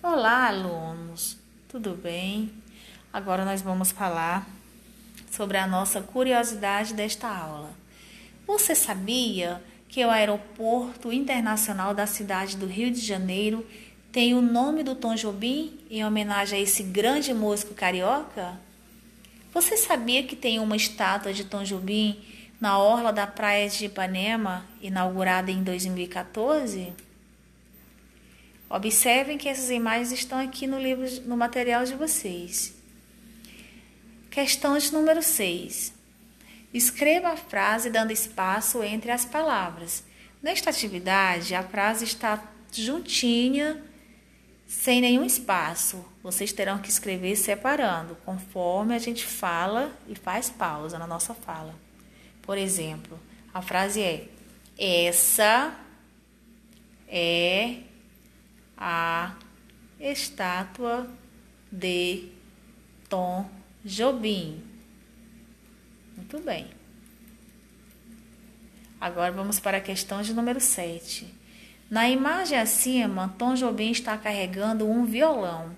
Olá, alunos, tudo bem? Agora nós vamos falar sobre a nossa curiosidade desta aula. Você sabia que o Aeroporto Internacional da cidade do Rio de Janeiro tem o nome do Tom Jobim em homenagem a esse grande músico carioca? Você sabia que tem uma estátua de Tom Jobim na orla da praia de Ipanema, inaugurada em 2014? Observem que essas imagens estão aqui no livro, no material de vocês. Questão de número 6. Escreva a frase dando espaço entre as palavras. Nesta atividade, a frase está juntinha, sem nenhum espaço. Vocês terão que escrever separando, conforme a gente fala e faz pausa na nossa fala. Por exemplo, a frase é: Essa é a estátua de Tom Jobim. Muito bem. Agora vamos para a questão de número 7. Na imagem acima, Tom Jobim está carregando um violão.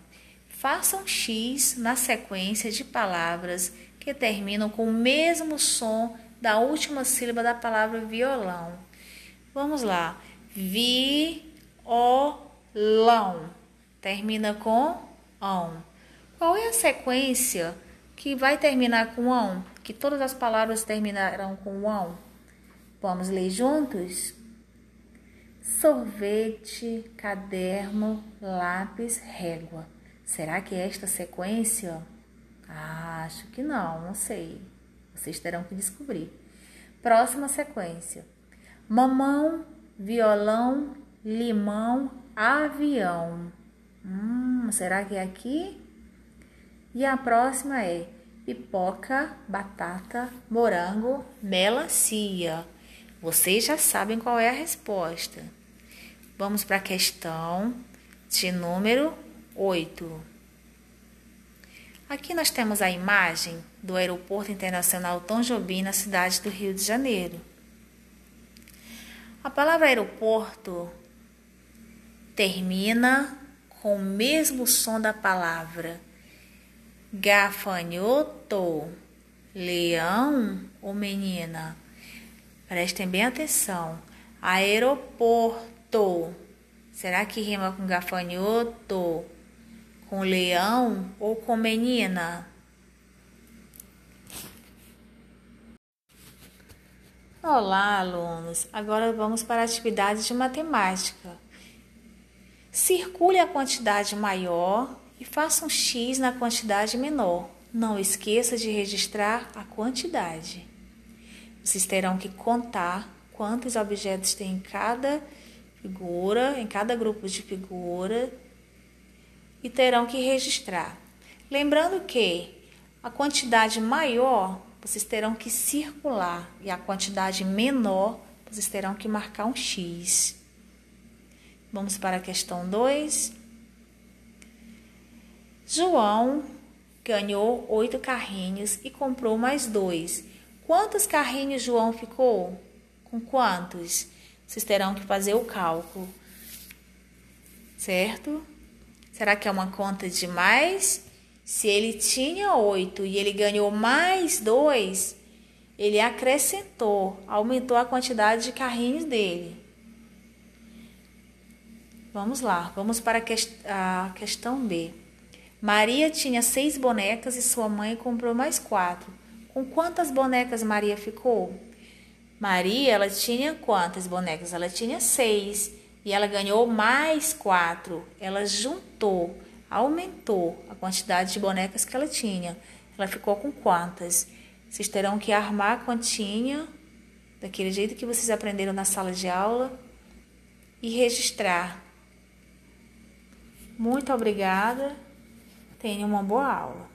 Faça um X na sequência de palavras que terminam com o mesmo som da última sílaba da palavra violão. Vamos lá. Vi, o, Lão termina com on. Qual é a sequência que vai terminar com on? Que todas as palavras terminarão com on? Vamos ler juntos? Sorvete, caderno, lápis, régua. Será que é esta sequência? Ah, acho que não, não sei. Vocês terão que descobrir. Próxima sequência: mamão, violão, limão, avião. Hum, será que é aqui? E a próxima é pipoca, batata, morango, melancia. Vocês já sabem qual é a resposta. Vamos para a questão de número 8. Aqui nós temos a imagem do Aeroporto Internacional Tom Jobim na cidade do Rio de Janeiro. A palavra aeroporto termina com o mesmo som da palavra gafanhoto, leão ou menina. Prestem bem atenção. Aeroporto. Será que rima com gafanhoto, com leão ou com menina? Olá, alunos. Agora vamos para a atividade de matemática. Circule a quantidade maior e faça um X na quantidade menor. Não esqueça de registrar a quantidade. Vocês terão que contar quantos objetos tem em cada figura, em cada grupo de figura, e terão que registrar. Lembrando que a quantidade maior vocês terão que circular e a quantidade menor vocês terão que marcar um X. Vamos para a questão 2. João ganhou oito carrinhos e comprou mais dois. Quantos carrinhos João ficou? Com quantos? Vocês terão que fazer o cálculo. Certo? Será que é uma conta de mais? Se ele tinha oito e ele ganhou mais dois, ele acrescentou, aumentou a quantidade de carrinhos dele. Vamos lá, vamos para a questão B. Maria tinha seis bonecas e sua mãe comprou mais quatro. Com quantas bonecas Maria ficou? Maria, ela tinha quantas bonecas? Ela tinha seis e ela ganhou mais quatro. Ela juntou, aumentou a quantidade de bonecas que ela tinha. Ela ficou com quantas? Vocês terão que armar a continha daquele jeito que vocês aprenderam na sala de aula e registrar muito obrigada. Tenha uma boa aula.